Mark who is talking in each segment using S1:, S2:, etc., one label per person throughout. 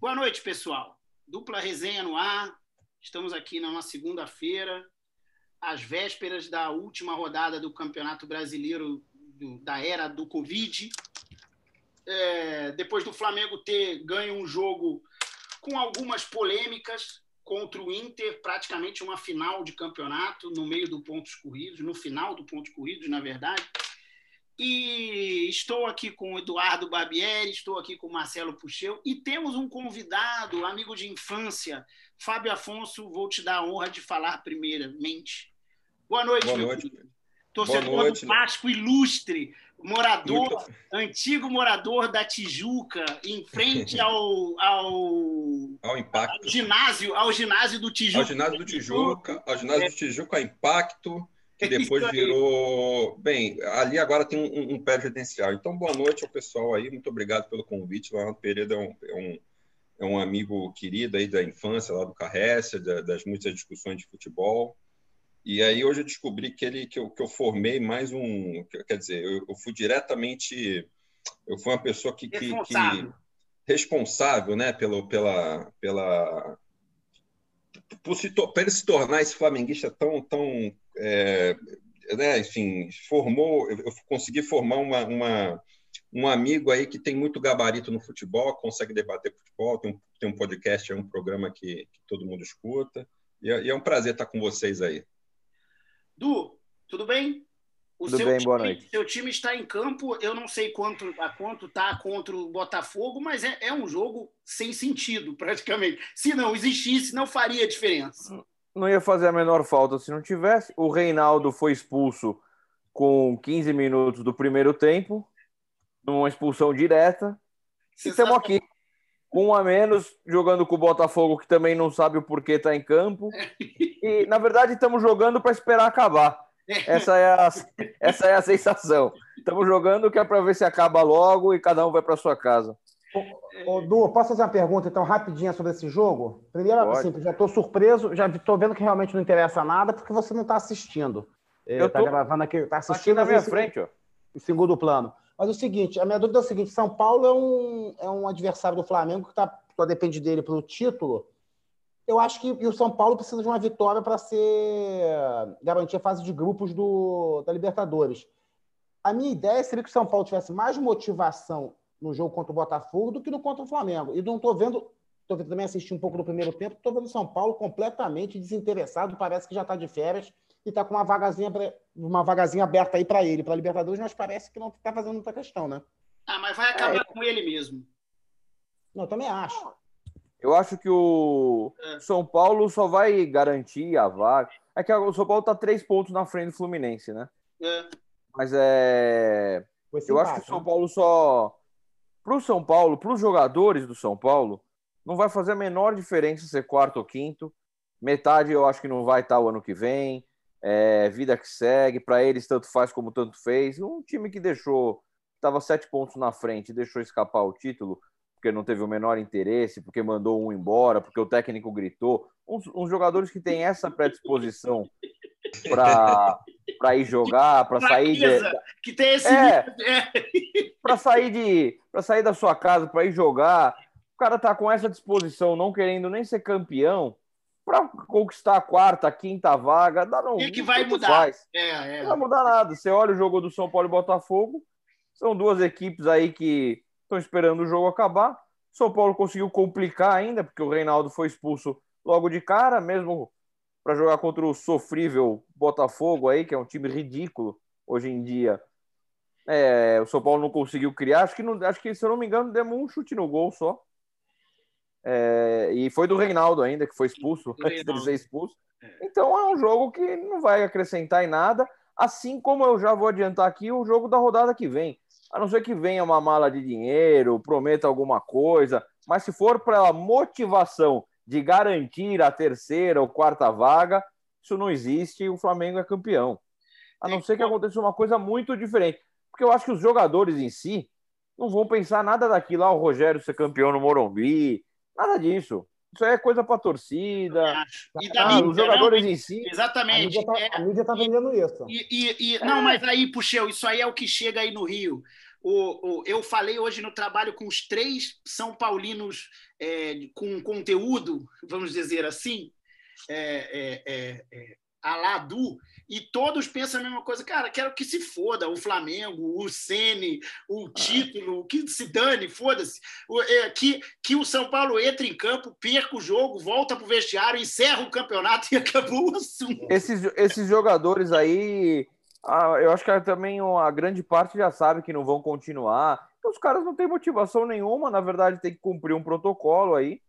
S1: Boa noite, pessoal. Dupla resenha no ar. Estamos aqui numa segunda-feira, às vésperas da última rodada do Campeonato Brasileiro do, da era do Covid. É, depois do Flamengo ter ganho um jogo com algumas polêmicas contra o Inter, praticamente uma final de campeonato, no meio do pontos corridos, no final do pontos corridos, na verdade. E estou aqui com o Eduardo Barbieri, estou aqui com o Marcelo Puxeu e temos um convidado, amigo de infância, Fábio Afonso. Vou te dar a honra de falar primeiramente. Boa noite,
S2: Boa noite.
S1: Filho. Torcedor Boa noite. do Vasco ilustre, morador, Muito... antigo morador da Tijuca, em frente ao, ao,
S2: ao, impacto.
S1: ao ginásio, ao ginásio do Tijuca.
S2: Ao ginásio do Tijuca, ao ginásio do Tijuca, Impacto que depois virou. Bem, ali agora tem um, um pé residencial. Então, boa noite ao pessoal aí, muito obrigado pelo convite. Leonardo Pereira é um, é um, é um amigo querido aí da infância, lá do Carrécia, da, das muitas discussões de futebol. E aí hoje eu descobri que ele que eu, que eu formei mais um. Quer dizer, eu, eu fui diretamente. Eu fui uma pessoa que. que, que responsável né, pelo, pela, pela por ele se tornar esse flamenguista tão, tão é, né, enfim, formou, eu consegui formar uma, uma, um amigo aí que tem muito gabarito no futebol, consegue debater futebol, tem um, tem um podcast, é um programa que, que todo mundo escuta, e é, e é, um prazer estar com vocês aí.
S1: Du, tudo bem?
S3: O tudo bem,
S1: time,
S3: boa noite.
S1: Seu time está em campo, eu não sei quanto a quanto está contra o Botafogo, mas é, é um jogo sem sentido, praticamente. Se não existisse, não faria diferença
S3: não ia fazer a menor falta se não tivesse. O Reinaldo foi expulso com 15 minutos do primeiro tempo, numa expulsão direta. E estamos aqui, com um a menos, jogando com o Botafogo, que também não sabe o porquê está em campo. E, na verdade, estamos jogando para esperar acabar. Essa é a, essa é a sensação. Estamos jogando que é para ver se acaba logo e cada um vai para sua casa.
S4: Ô, Du, posso fazer uma pergunta então rapidinha sobre esse jogo? Primeiro, Pode. assim, já estou surpreso, já estou vendo que realmente não interessa nada porque você não está assistindo. Está gravando aqui, está assistindo
S3: aqui na minha frente, ó.
S4: Em segundo plano. Mas o seguinte, a minha dúvida é o seguinte: São Paulo é um, é um adversário do Flamengo que tá, só depende dele para o título. Eu acho que o São Paulo precisa de uma vitória para ser garantir a fase de grupos do, da Libertadores. A minha ideia seria que o São Paulo tivesse mais motivação no jogo contra o Botafogo do que no contra o Flamengo. E não estou vendo, estou também assisti um pouco do primeiro tempo, estou vendo o São Paulo completamente desinteressado, parece que já está de férias e está com uma vagazinha, uma vagazinha aberta aí para ele, para a Libertadores, mas parece que não está fazendo muita questão, né?
S1: Ah, mas vai acabar é. com ele mesmo.
S4: Não, eu também acho.
S3: Eu acho que o é. São Paulo só vai garantir a vaga. É que o São Paulo está três pontos na frente do Fluminense, né? É. Mas é. Eu acho que o São né? Paulo só para o São Paulo, para os jogadores do São Paulo, não vai fazer a menor diferença ser quarto ou quinto. Metade eu acho que não vai estar o ano que vem. É, vida que segue, para eles tanto faz como tanto fez. Um time que deixou, estava sete pontos na frente, deixou escapar o título, porque não teve o menor interesse, porque mandou um embora, porque o técnico gritou. Uns, uns jogadores que têm essa predisposição para ir jogar, para sair de,
S1: que tem esse
S3: é, para sair de para sair da sua casa, para ir jogar. O cara tá com essa disposição, não querendo nem ser campeão, para conquistar a quarta, a quinta vaga, dá não.
S1: E que vai mudar? É,
S3: é. Não vai mudar nada. Você olha o jogo do São Paulo e Botafogo, são duas equipes aí que estão esperando o jogo acabar. São Paulo conseguiu complicar ainda, porque o Reinaldo foi expulso logo de cara, mesmo para jogar contra o sofrível Botafogo aí, que é um time ridículo hoje em dia. É, o São Paulo não conseguiu criar, acho que, não, acho que se eu não me engano, demos um chute no gol só. É, e foi do Reinaldo ainda, que foi expulso, antes dele ser expulso. É. Então é um jogo que não vai acrescentar em nada, assim como eu já vou adiantar aqui o jogo da rodada que vem. A não ser que venha uma mala de dinheiro, prometa alguma coisa, mas se for para motivação de garantir a terceira ou quarta vaga, isso não existe e o Flamengo é campeão. A não ser que aconteça uma coisa muito diferente. Porque eu acho que os jogadores em si não vão pensar nada daquilo, ah, o Rogério ser campeão no Morumbi, nada disso. Isso aí é coisa para torcida.
S1: E da ah, mídia,
S3: os jogadores não, em si.
S1: Exatamente.
S4: A mídia está é, vendendo isso.
S1: E, e, e, não, mas aí, Puxeu, isso aí é o que chega aí no Rio. o, o, eu falei hoje no trabalho com os três São Paulinos é, com conteúdo, vamos dizer assim, é, é, é, é Aladu, e todos pensam a mesma coisa. Cara, quero que se foda o Flamengo, o Sene, o ah. título, que se dane, foda-se. É, que, que o São Paulo entre em campo, perca o jogo, volta pro vestiário, encerra o campeonato e acabou o assunto.
S3: Esses, esses jogadores aí, ah, eu acho que também a grande parte já sabe que não vão continuar. Então, os caras não têm motivação nenhuma, na verdade, tem que cumprir um protocolo aí.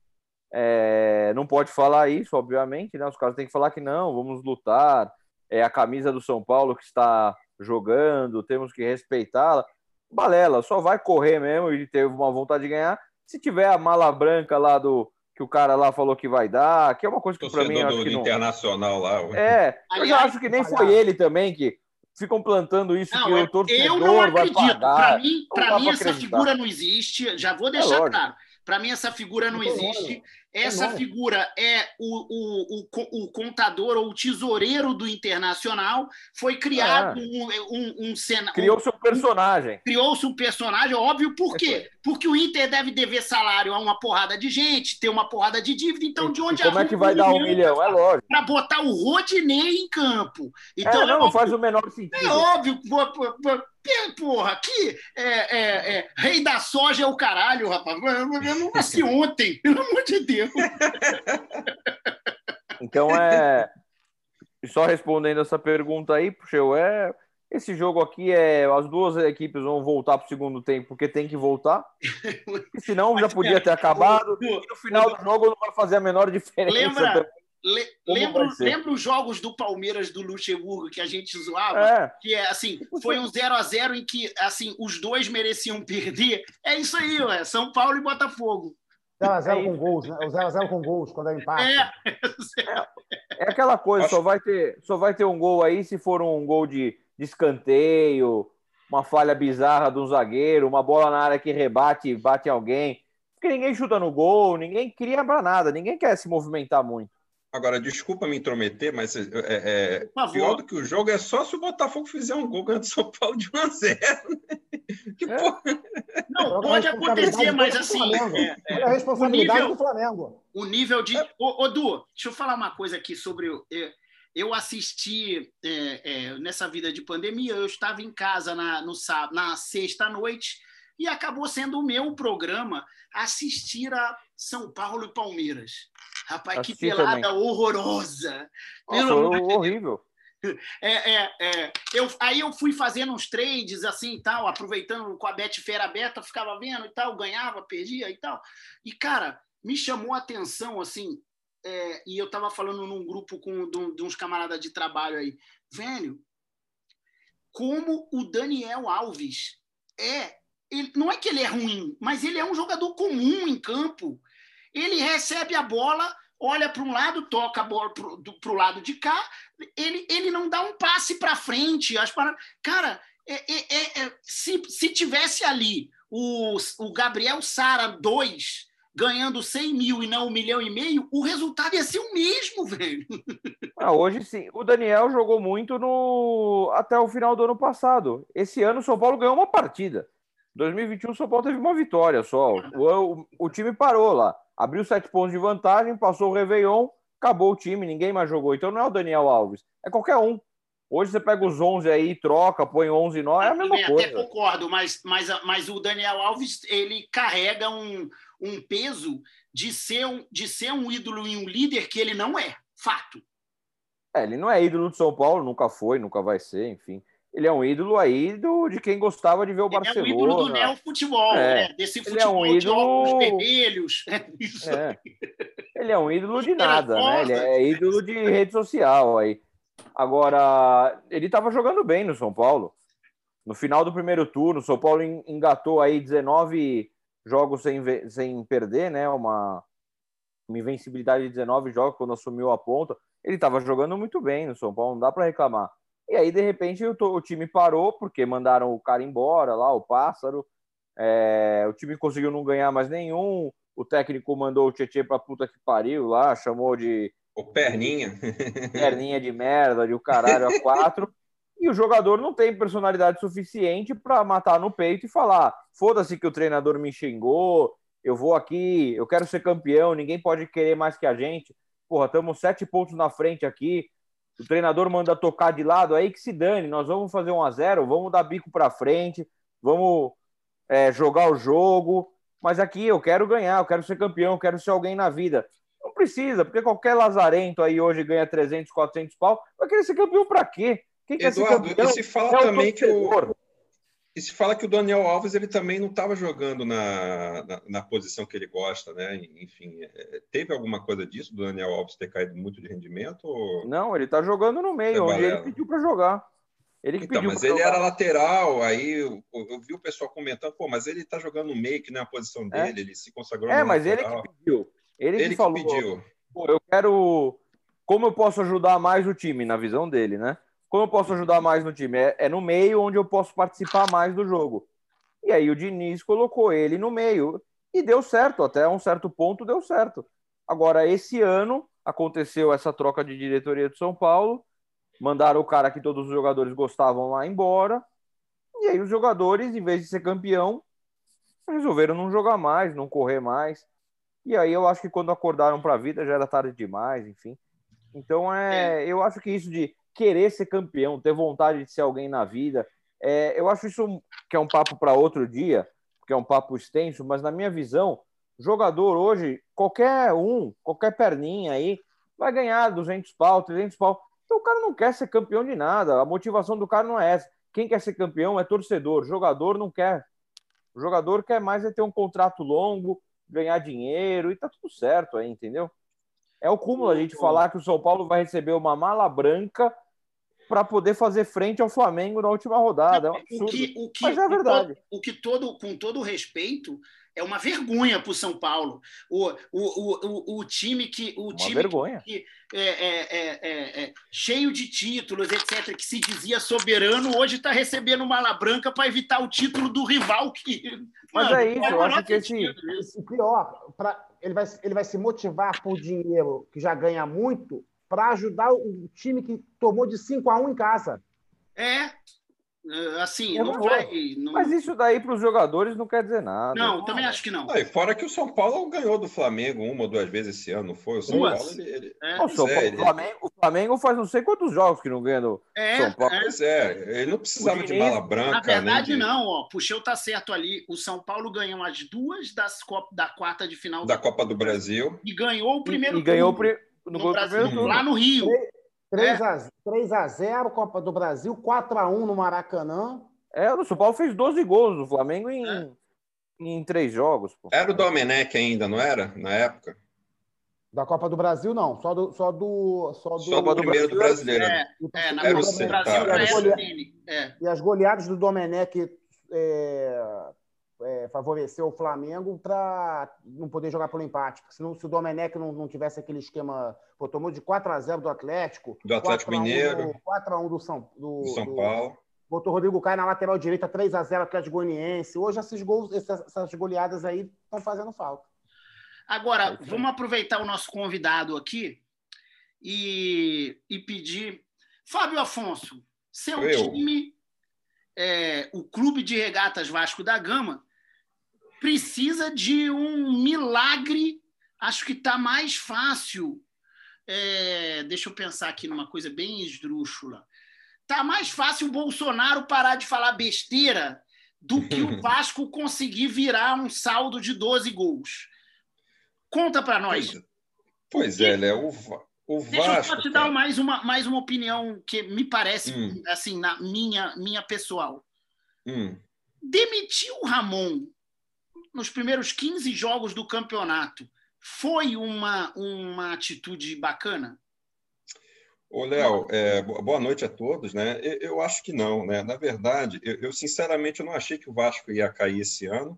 S3: É, não pode falar isso, obviamente, né? Os caras têm que falar que não, vamos lutar. É a camisa do São Paulo que está jogando, temos que respeitá-la. Balela, só vai correr mesmo e teve uma vontade de ganhar. Se tiver a mala branca lá do que o cara lá falou que vai dar, que é uma coisa que para mim
S2: acho que não... internacional lá.
S3: É, eu já acho que nem foi ele também que ficam plantando isso não, que o torcedor eu não acredito. vai pagar.
S1: Para mim, para mim essa figura não existe. Já vou é deixar é claro. Para mim, essa figura não existe. Essa figura é o, o, o, o, contador ou o tesoureiro do Internacional. Foi criado é. um, um, um cenário.
S3: Criou-se um personagem.
S1: Criou-se um personagem, óbvio, por quê? Porque o Inter deve dever salário a uma porrada de gente, ter uma porrada de dívida. Então, de onde
S3: e Como é que vai dar um milhão? É lógico.
S1: Para botar o Rodinei em campo.
S3: Então, é, não, é óbvio, faz o menor sentido.
S1: É óbvio. Porra, aqui é, é, é, rei da soja é o caralho, rapaz. Eu não nasci ontem, pelo amor de Deus.
S3: Então é. Só respondendo essa pergunta aí, Puxeu, é. Esse jogo aqui é. As duas equipes vão voltar para o segundo tempo, porque tem que voltar. E senão já podia ter acabado. E no final do jogo não vai fazer a menor diferença.
S1: Lembra, também. Le, lembro, lembro os jogos do Palmeiras do Luxemburgo que a gente zoava, é. que é assim, foi um 0 a 0 em que assim, os dois mereciam perder. É isso aí, ué, São Paulo e Botafogo.
S4: 0x0 é com gols, né? O 0x0 com gols, quando é empate.
S3: É. é aquela coisa, só vai, ter, só vai ter um gol aí se for um gol de, de escanteio, uma falha bizarra de um zagueiro, uma bola na área que rebate bate alguém. Porque ninguém chuta no gol, ninguém cria para nada, ninguém quer se movimentar muito.
S2: Agora, desculpa me intrometer, mas é, é, é pior do que o jogo é só se o Botafogo fizer um gol ganhando São Paulo de 1 a 0 né? que é.
S1: porra. Não, pode acontecer, mas assim.
S4: É, é, a responsabilidade nível, do Flamengo.
S1: O nível de. É. Ô, ô, Du, deixa eu falar uma coisa aqui sobre. Eu assisti nessa vida de pandemia, eu estava em casa na, no, na sexta-noite e acabou sendo o meu programa assistir a São Paulo e Palmeiras. Rapaz, Assisti que pelada também. horrorosa.
S3: Nossa, horrível.
S1: É, é, é. Eu, aí eu fui fazendo uns trades assim e tal, aproveitando com a Betfair aberta, ficava vendo e tal, ganhava, perdia e tal. E, cara, me chamou a atenção assim, é, e eu estava falando num grupo com de, de uns camaradas de trabalho aí, velho, como o Daniel Alves é. Ele, não é que ele é ruim, mas ele é um jogador comum em campo. Ele recebe a bola, olha para um lado, toca a bola para o lado de cá, ele, ele não dá um passe para frente. As Cara, é, é, é, é, se, se tivesse ali o, o Gabriel Sara 2 ganhando 100 mil e não um milhão e meio, o resultado ia ser o mesmo, velho.
S3: Ah, hoje sim. O Daniel jogou muito no até o final do ano passado. Esse ano o São Paulo ganhou uma partida. 2021 o São Paulo teve uma vitória só. O, o, o time parou lá abriu sete pontos de vantagem, passou o Réveillon, acabou o time, ninguém mais jogou. Então não é o Daniel Alves, é qualquer um. Hoje você pega os 11 aí, troca, põe 11 9, é a mesma coisa.
S1: Até concordo, mas, mas, mas o Daniel Alves ele carrega um, um peso de ser um, de ser um ídolo e um líder que ele não é, fato.
S3: É, ele não é ídolo do São Paulo, nunca foi, nunca vai ser, enfim ele é um ídolo aí do, de quem gostava de ver o Barcelona. Ele é um ídolo
S1: do neo-futebol, é. né? Desse futebol ele é um ídolo... de vermelhos.
S3: É. Ele é um ídolo de nada, né? Ele é ídolo de rede social aí. Agora, ele estava jogando bem no São Paulo. No final do primeiro turno, o São Paulo engatou aí 19 jogos sem, sem perder, né? Uma, uma invencibilidade de 19 jogos quando assumiu a ponta. Ele estava jogando muito bem no São Paulo, não dá para reclamar. E aí, de repente, o, o, time parou, porque mandaram o cara embora lá, o pássaro. É, o time conseguiu não ganhar mais nenhum. O técnico mandou o Tietchan pra puta que pariu lá, chamou de.
S2: O perninha.
S3: Perninha de merda, de o caralho a quatro. E o jogador não tem personalidade suficiente para matar no peito e falar: foda-se que o treinador me xingou, eu vou aqui, eu quero ser campeão, ninguém pode querer mais que a gente. Porra, estamos sete pontos na frente aqui. O treinador manda tocar de lado, aí que se dane. Nós vamos fazer um a zero, vamos dar bico para frente, vamos é, jogar o jogo. Mas aqui eu quero ganhar, eu quero ser campeão, eu quero ser alguém na vida. Não precisa, porque qualquer lazarento aí hoje ganha 300, 400 pau. Vai querer ser campeão para quê?
S2: Quem quer Eduardo, ser campeão? E se fala é também que o e se fala que o Daniel Alves ele também não estava jogando na, na, na, posição que ele gosta, né? Enfim, é, teve alguma coisa disso do Daniel Alves ter caído muito de rendimento? Ou...
S3: Não, ele está jogando no meio, é onde ele pediu para jogar.
S2: Ele então, mas ele jogar. era lateral, aí eu, eu, vi o pessoal comentando, pô, mas ele está jogando no meio, que não é a posição é. dele, é. ele se consagrou
S3: É, mas lateral. ele que pediu. Ele, ele que, falou, pediu. Pô, eu quero. Como eu posso ajudar mais o time, na visão dele, né? Como eu posso ajudar mais no time? É, é, no meio onde eu posso participar mais do jogo. E aí o Diniz colocou ele no meio. E deu certo, até um certo ponto deu certo. Agora, esse ano aconteceu essa troca de diretoria de São Paulo. Mandaram o cara que todos os jogadores gostavam lá embora. E aí os jogadores, em vez de ser campeão, resolveram não jogar mais, não correr mais. E aí eu acho que quando acordaram para a vida já era tarde demais, enfim. Então é, é, eu acho que isso de querer ser campeão, ter vontade de ser alguém na vida. É, eu acho isso que é um papo para outro dia, que é um papo extenso, mas na minha visão, jogador hoje, qualquer um, qualquer perninha aí, vai ganhar 200 pau, 300 pau. Então o cara não quer ser campeão de nada, a motivação do cara não é essa. Quem quer ser campeão é torcedor, jogador não quer. O jogador quer mais é ter um contrato longo, ganhar dinheiro e tá tudo certo aí, entendeu? É o cúmulo a gente falar que o São Paulo vai receber uma mala branca para poder fazer frente ao Flamengo na última rodada. É um absurdo. O que, o que, Mas é verdade.
S1: O que todo, com todo respeito, é uma vergonha para o São Paulo. O, o, o, o, time que. O
S3: uma
S1: time
S3: vergonha.
S1: Que, é, é, é, é, cheio de títulos, etc., que se dizia soberano, hoje está recebendo mala branca para evitar o título do rival. Que,
S3: Mas mano, é isso, eu acho que esse.
S4: O pior, pra, ele, vai, ele vai se motivar por dinheiro que já ganha muito para ajudar o time que tomou de 5 a 1 em casa.
S1: É, assim, é não vai. Não...
S3: Mas isso daí para os jogadores não quer dizer nada.
S1: Não, também acho que não.
S2: e fora que o São Paulo ganhou do Flamengo uma ou duas vezes esse ano, não foi? O São
S3: Duas. Paulo, ele. ele... É. O, São Paulo, ele... Flamengo, o Flamengo faz não sei quantos jogos que não ganha do
S1: é,
S3: São Paulo.
S1: É.
S2: Pois é, ele não precisava de mala branca. Na
S1: verdade,
S2: de...
S1: não, ó. Puxeu tá certo ali. O São Paulo ganhou as duas das da quarta de final
S2: da Copa do Brasil.
S1: E ganhou o primeiro.
S3: E, e ganhou o primeiro no,
S1: no Brasil, lá no Rio.
S4: 3, é. a, 3 a 0 Copa do Brasil, 4 a 1 no Maracanã.
S3: É, o São Paulo fez 12 gols no Flamengo em, é. em três jogos. Pô.
S2: Era o Domenech ainda, não era? Na época?
S4: Da Copa do Brasil, não. Só do. Só do,
S2: só do, só do primeiro do brasileiro. É,
S1: é na Copa do Brasil
S4: tá. é. E as goleadas do Domenech é, é, favoreceu o Flamengo para não poder jogar pelo empate. Porque senão, se o Domenech não, não tivesse aquele esquema. Pô, tomou de 4 x 0 do Atlético.
S2: Do Atlético 4
S4: Mineiro. 4 x 1 do São, do,
S2: do São do, Paulo.
S4: Botou o Rodrigo Caio na lateral direita, 3 x 0 Atlético Goianiense. Hoje esses gols, essas, essas goleadas aí estão fazendo falta.
S1: Agora, vamos aproveitar o nosso convidado aqui e, e pedir. Fábio Afonso, seu Eu. time, é, o Clube de Regatas Vasco da Gama, precisa de um milagre. Acho que está mais fácil. É, deixa eu pensar aqui numa coisa bem esdrúxula. Está mais fácil o Bolsonaro parar de falar besteira do que o Vasco conseguir virar um saldo de 12 gols. Conta para nós.
S2: Pois, é, Léo. O, o
S1: Vasco. Deixa eu só te dar mais uma, mais uma opinião que me parece, hum. assim, na minha, minha pessoal.
S2: Hum.
S1: Demitir o Ramon nos primeiros 15 jogos do campeonato, foi uma, uma atitude bacana?
S2: Ô, Léo, é, boa noite a todos. Né? Eu, eu, acho que não. Né? Na verdade, eu, eu, sinceramente eu não achei que o Vasco ia cair esse ano.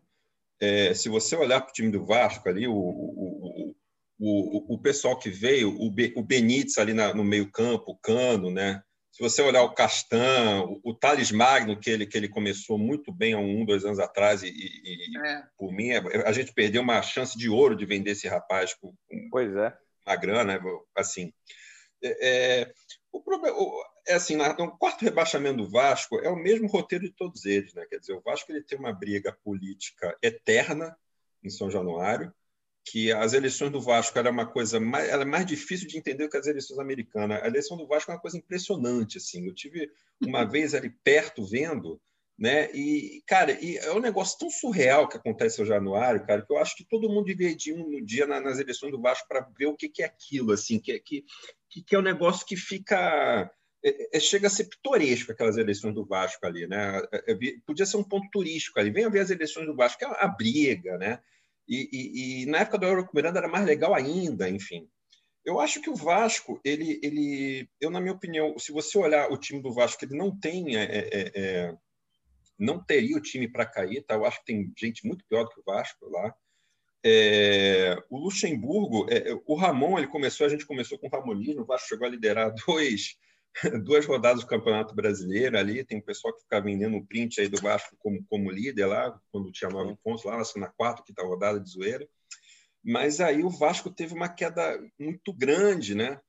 S2: É, se você olhar para o time do Vasco ali, o, o, o, o, pessoal que veio, o, o Benítez ali na, no meio campo, o Cano, né? Se você olhar o Castan, o, o Thales Magno, que ele, que ele começou muito bem há um, dois anos atrás, e, e é. por mim, é, a gente perdeu uma chance de ouro de vender esse rapaz com,
S3: pois é.
S2: uma grana, assim. É, é O problema é assim, no quarto rebaixamento do Vasco é o mesmo roteiro de todos eles, né? Quer dizer, o Vasco ele tem uma briga política eterna em São Januário, que as eleições do Vasco era uma coisa mais, era mais difícil de entender que as eleições americanas. A eleição do Vasco é uma coisa impressionante, assim. Eu tive uma vez ali perto vendo, né? E cara, e é um negócio tão surreal que acontece em Januário, cara, que eu acho que todo mundo devia ir um dia nas eleições do Vasco para ver o que, que é aquilo, assim, que, que, que é um negócio que fica é, é, chega a ser pitoresco aquelas eleições do Vasco ali, né? É, é, podia ser um ponto turístico ali. Venha ver as eleições do Vasco, que é a briga, né? E, e, e na época do Eurico Miranda era mais legal ainda, enfim. Eu acho que o Vasco, ele, ele, eu na minha opinião, se você olhar o time do Vasco, ele não tem, é, é, é, não teria o time para cair, tá? Eu acho que tem gente muito pior do que o Vasco lá. É, o Luxemburgo, é, o Ramon, ele começou, a gente começou com o Ramonismo, o Vasco chegou a liderar dois, duas rodadas do Campeonato Brasileiro ali, tem um pessoal que fica vendendo o print aí do Vasco como, como líder lá, quando tinha nove pontos lá, na quarta, quinta rodada de zoeira. Mas aí o Vasco teve uma queda muito grande, né?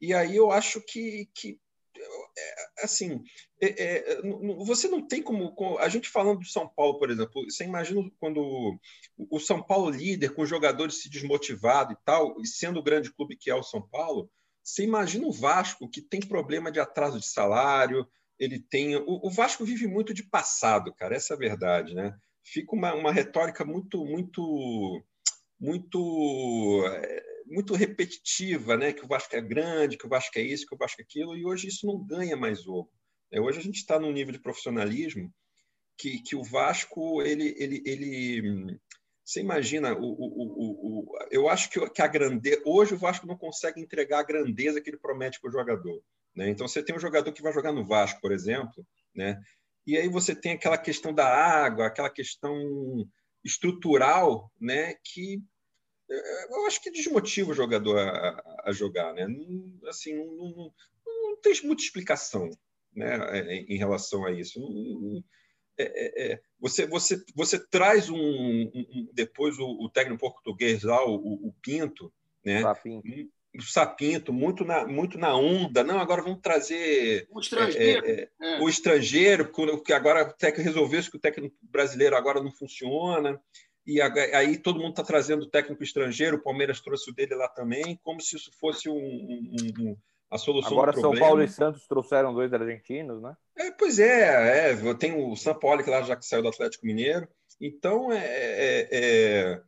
S2: E aí eu acho que, que é, assim, é, é, você não tem como. A gente falando do São Paulo, por exemplo, você imagina quando o São Paulo líder, com jogadores se desmotivado e tal, e sendo o grande clube que é o São Paulo, você imagina o Vasco, que tem problema de atraso de salário, ele tem. O, o Vasco vive muito de passado, cara, essa é a verdade, né? Fica uma, uma retórica muito, muito, muito, é, muito repetitiva, né? Que o Vasco é grande, que o Vasco é isso, que o Vasco é aquilo, e hoje isso não ganha mais jogo. É, hoje a gente está num nível de profissionalismo que, que o Vasco ele, ele, ele você imagina, o, o, o, eu acho que, a grandeza. Hoje o Vasco não consegue entregar a grandeza que ele promete para o jogador. Né? Então você tem um jogador que vai jogar no Vasco, por exemplo, né? e aí você tem aquela questão da água, aquela questão estrutural, né? que eh, eu acho que desmotiva o jogador a, a jogar. Né? Não, assim, não, não, não, tem muita explicação né? em relação a isso. Não, é, é, é, você, você, você traz um, um depois o, o, técnico português lá, o, o Pinto, né? Sapinto. O Sapinto, muito na, muito na onda. Não, agora vamos trazer
S1: o estrangeiro, é,
S2: é, o estrangeiro que agora o técnico resolveu que o técnico brasileiro agora não funciona. E aí todo mundo está trazendo o técnico estrangeiro, o Palmeiras trouxe o dele lá também, como se isso fosse um, um a solução
S3: Agora São Paulo e Santos trouxeram dois argentinos, né?
S2: É, pois é, é, tem o São Paulo que lá já que saiu do Atlético Mineiro. Então é, é, é,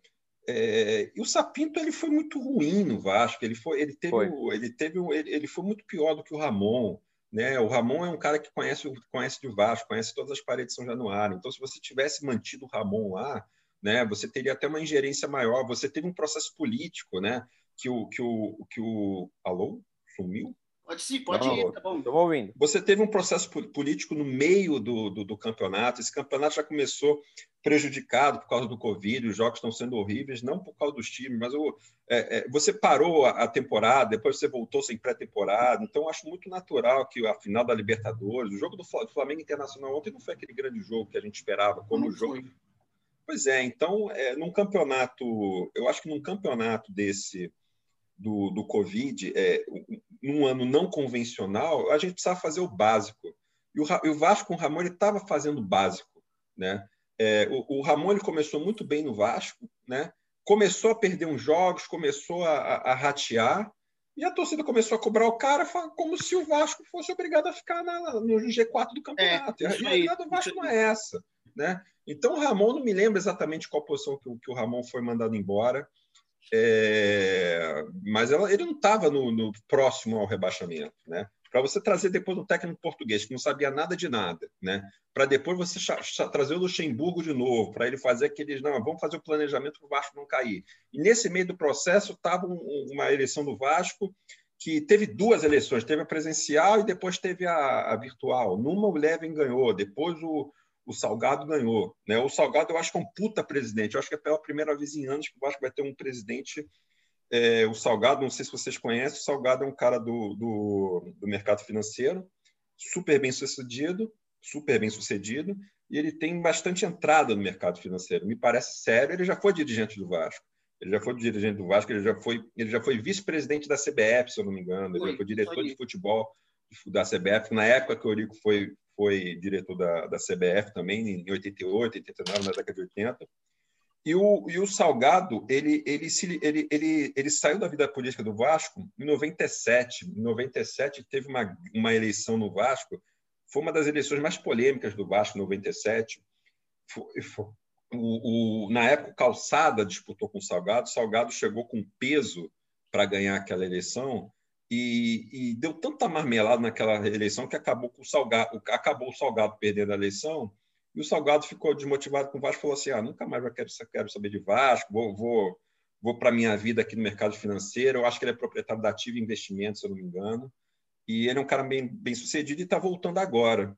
S2: é, e o Sapinto ele foi muito ruim no Vasco. Ele foi, ele teve, foi. ele teve, ele, ele foi muito pior do que o Ramon. Né? O Ramon é um cara que conhece, conhece de Vasco, conhece todas as paredes de São Januário. Então, se você tivesse mantido o Ramon lá, né, você teria até uma ingerência maior. Você teve um processo político, né, que o que o que o alô sumiu?
S1: Pode sim, pode não, ir, tá bom. Estou
S3: ouvindo.
S2: Você teve um processo político no meio do, do, do, campeonato. Esse campeonato já começou prejudicado por causa do Covid, os jogos estão sendo horríveis, não por causa dos times, mas o, é, é, você parou a, a, temporada, depois você voltou sem pré-temporada. Então, acho muito natural que a final da Libertadores, o jogo do Flamengo Internacional ontem não foi aquele grande jogo que a gente esperava como o jogo. Pois é, então, é, num campeonato, eu acho que num campeonato desse do, do Covid, é, num ano não convencional, a gente precisava fazer o básico. E o, e o Vasco com o Ramon estava fazendo o básico. Né? É, o, o, Ramon ele começou muito bem no Vasco, né? começou a perder uns jogos, começou a, a, a ratear, e a torcida começou a cobrar o cara como se o Vasco fosse obrigado a ficar na, no G4 do campeonato. É, a realidade do Vasco não é essa. Né? Então, o Ramon, não me lembro exatamente qual posição que, que o Ramon foi mandado embora. É, mas ela, ele não estava no, no, próximo ao rebaixamento, né? Para você trazer depois um técnico português que não sabia nada de nada, né? Para depois você trazer o Luxemburgo de novo, para ele fazer aqueles não, vamos fazer o planejamento para o Vasco não cair. E nesse meio do processo estava um, uma eleição do Vasco que teve duas eleições, teve a presencial e depois teve a, a virtual. Numa o Levin ganhou, depois o, o Salgado ganhou. Né? O Salgado eu acho que é um puta presidente. Eu acho que é pela primeira vez em anos que o Vasco vai ter um presidente. É, o Salgado, não sei se vocês conhecem, o Salgado é um cara do, do, do mercado financeiro, super bem sucedido, super bem sucedido, e ele tem bastante entrada no mercado financeiro. Me parece sério, ele já foi dirigente do Vasco. Ele já foi dirigente do Vasco, ele já foi, ele já foi vice-presidente da CBF, se eu não me engano, ele foi, já foi diretor de futebol da CBF, na época que o Eurico foi, foi diretor da, da CBF também, em 88, 89, na década de 80. E o, e o Salgado, ele, ele, se, ele, ele, ele saiu da vida política do Vasco em 97. Em 97 teve uma, uma eleição no Vasco, foi uma das eleições mais polêmicas do Vasco, em 97. Foi, foi, o, o, na época, o Calçada disputou com o Salgado, o Salgado chegou com peso para ganhar aquela eleição e, e, deu tanta marmelada naquela eleição que acabou, com o Salgado, acabou o Salgado perdendo a eleição e o Salgado ficou desmotivado com o Vasco falou assim: ah, nunca mais eu quero, quero saber de Vasco, vou, vou, vou para a minha vida aqui no mercado financeiro. Eu acho que ele é proprietário da Ativa Investimentos, se eu não me engano. E ele é um cara bem, bem sucedido e está voltando agora.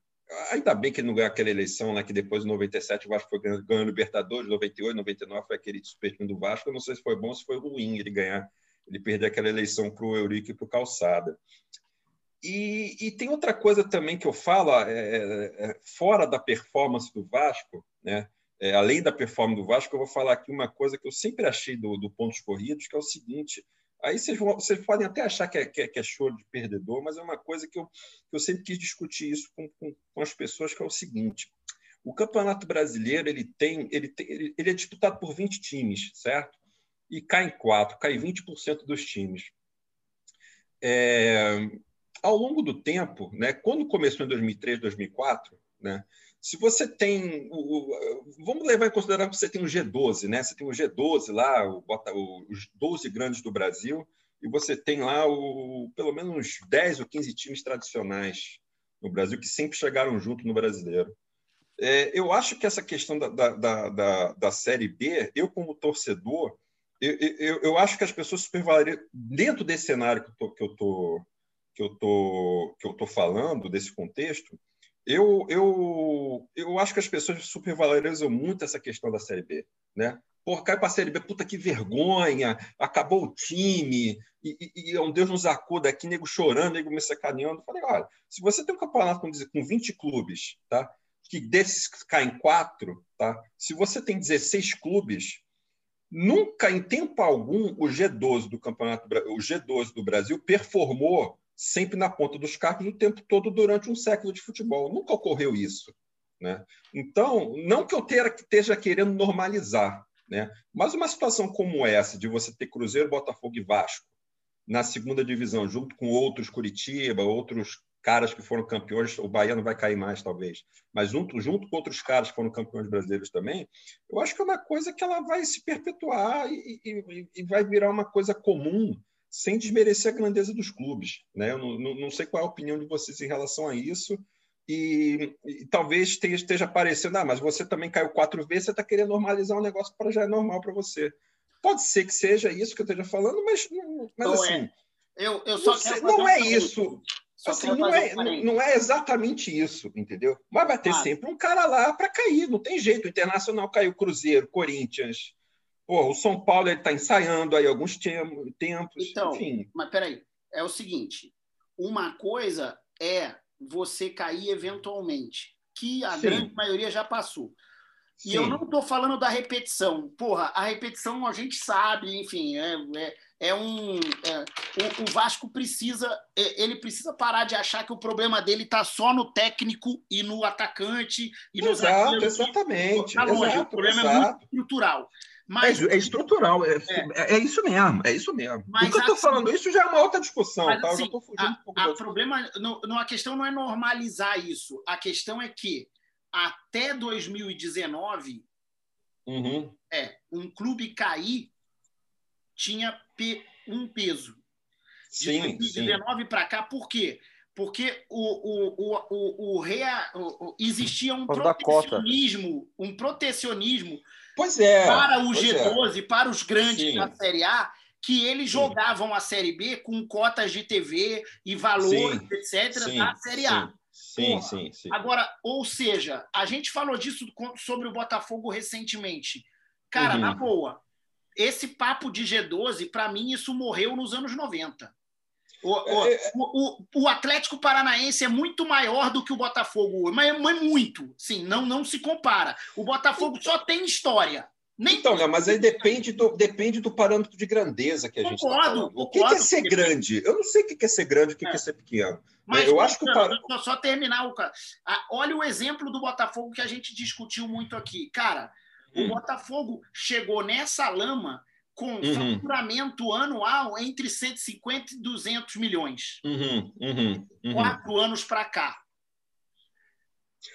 S2: Ainda bem que ele não ganhou aquela eleição, né, que depois, em 97, o Vasco foi ganhando, ganhando Libertadores, 98, 99 foi aquele super do Vasco. Eu não sei se foi bom ou se foi ruim ele ganhar, ele perder aquela eleição para o Eurico e para o Calçada. E, e, tem outra coisa também que eu falo, é, é, é, fora da performance do Vasco, né? É, além da performance do Vasco, eu vou falar aqui uma coisa que eu sempre achei do, do pontos corridos, que é o seguinte: aí vocês, vão, vocês podem até achar que é, que, é, que é show de perdedor, mas é uma coisa que eu, que eu sempre quis discutir isso com, com, com as pessoas, que é o seguinte: o Campeonato Brasileiro ele tem, ele, tem, ele é disputado por 20 times, certo? E cai em quatro, cai 20% dos times. É, ao longo do tempo, né, quando começou em 2003, 2004, né, se você tem. O, o, vamos levar em consideração que você tem o G12, né? Você tem o G12 lá, o, os 12 grandes do Brasil, e você tem lá o, pelo menos uns 10 ou 15 times tradicionais no Brasil que sempre chegaram junto no brasileiro. É, eu acho que essa questão da, da, da, da, Série B, eu, como torcedor, eu, eu, eu acho que as pessoas supervalorizam, dentro desse cenário que eu estou que eu tô que eu tô falando desse contexto, eu, eu, eu acho que as pessoas supervalorizam muito essa questão da Série B, né? Por cai para a Série B, puta que vergonha, acabou o time, e, e, e é um Deus nos acuda aqui, nego chorando, nego me sacaneando. Falei, olha, se você tem um campeonato com, com 20 clubes, tá? que desses caem quatro, tá? se você tem 16 clubes, nunca, em tempo algum, o G12 do campeonato, o G12 do Brasil performou sempre na ponta dos carros o tempo todo durante um século de futebol. Nunca ocorreu isso. Né? Então, não que eu esteja querendo normalizar, né? mas uma situação como essa, de você ter Cruzeiro, Botafogo e Vasco na segunda divisão, junto com outros Curitiba, outros caras que foram campeões, o Bahia não vai cair mais, talvez, mas junto, junto com outros caras que foram campeões brasileiros também, eu acho que é uma coisa que ela vai se perpetuar e, e, e vai virar uma coisa comum sem desmerecer a grandeza dos clubes. Né? Eu não, não, não, sei qual é a opinião de vocês em relação a isso. E, e talvez esteja, parecendo, ah, mas você também caiu quatro vezes, você está querendo normalizar um negócio para já é normal para você. Pode ser que seja isso que eu esteja falando, mas, mas
S1: não
S2: assim.
S1: É. Eu, eu só
S2: não, não é isso. Assim, não, é, não, é exatamente isso, entendeu? Mas vai ter ah. sempre um cara lá para cair, não tem jeito. O Internacional caiu, Cruzeiro, Corinthians, Pô, o São Paulo está ensaiando aí alguns tempos,
S1: então,
S2: enfim.
S1: Mas peraí, é o seguinte: uma coisa é você cair eventualmente, que a Sim. grande maioria já passou. E Sim. eu não estou falando da repetição. Porra, a repetição a gente sabe, enfim, é, é, é um. É, o, o, Vasco precisa. É, ele precisa parar de achar que o problema dele está só no técnico e no atacante e no
S2: Exato, exatamente.
S1: Tá longe.
S2: Exato,
S1: o problema
S2: exato.
S1: é muito estrutural.
S2: Mas, é, é estrutural, é, é, é. isso mesmo, é isso mesmo. Mas, o que eu estou assim, falando, isso já é uma outra discussão,
S1: mas,
S2: tá?
S1: Assim, um a, a problema, não, não, a questão não é normalizar isso, a questão é que até 2019,
S2: uhum.
S1: é, um clube cair tinha um peso. De
S2: sim,
S1: 2019 para cá, por quê? Porque o, o, o, o, o, rea, o existia um protecionismo, um protecionismo
S2: Pois é.
S1: Para o G12, é. para os grandes Sim. da Série A, que eles Sim. jogavam a Série B com cotas de TV e valores, sim, etc., sim, da Série A.
S2: Sim, sim, sim.
S1: Agora, ou seja, a gente falou disso sobre o Botafogo recentemente. Cara, uhum. na boa, esse papo de G12, para mim, isso morreu nos anos 90. O, o, é, é. o, o, Atlético Paranaense é muito maior do que o Botafogo, mas é muito. Sim, não, não se compara. O Botafogo só tem história.
S2: Nem então, Léo, mas aí depende do, depende do parâmetro de grandeza que a gente está falando. O que, que, é ser grande? Eu não sei o que é ser grande e o que, é. que é ser pequeno. Mas, eu acho que o par...
S1: Só terminar. O... Olha o exemplo do Botafogo que a gente discutiu muito aqui. Cara. O Botafogo chegou nessa lama com uhum. faturamento anual entre 150 e 200 milhões.
S2: Uhum, uhum,
S1: uhum. Quatro anos para cá.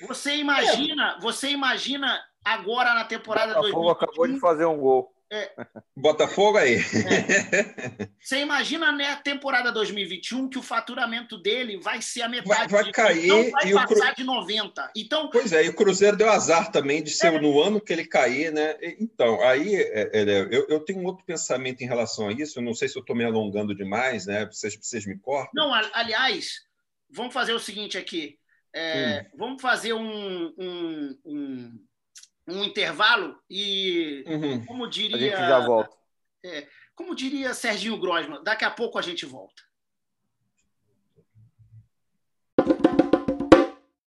S1: Você imagina, é. você imagina agora na temporada
S3: Botafogo 2021, acabou de fazer um gol.
S2: É, Botafogo aí.
S1: É. Você imagina na né, temporada 2021 que o faturamento dele vai ser a metade.
S2: Vai, vai cair
S1: não vai
S2: e
S1: passar
S2: o Cru...
S1: de 90. Então,
S2: pois é, e o Cruzeiro deu azar também de ser é. no ano que ele cair, né? Então, aí é, é, eu, eu, tenho um outro pensamento em relação a isso. Eu não sei se eu estou me alongando demais, né? Vocês, vocês me cortam.
S1: Não, aliás, vamos fazer o seguinte aqui. Hum. Vamos fazer um, um, um um intervalo e, uhum. como diria.
S3: A gente já volta.
S1: É, como diria Serginho Grosman, daqui a pouco a gente volta.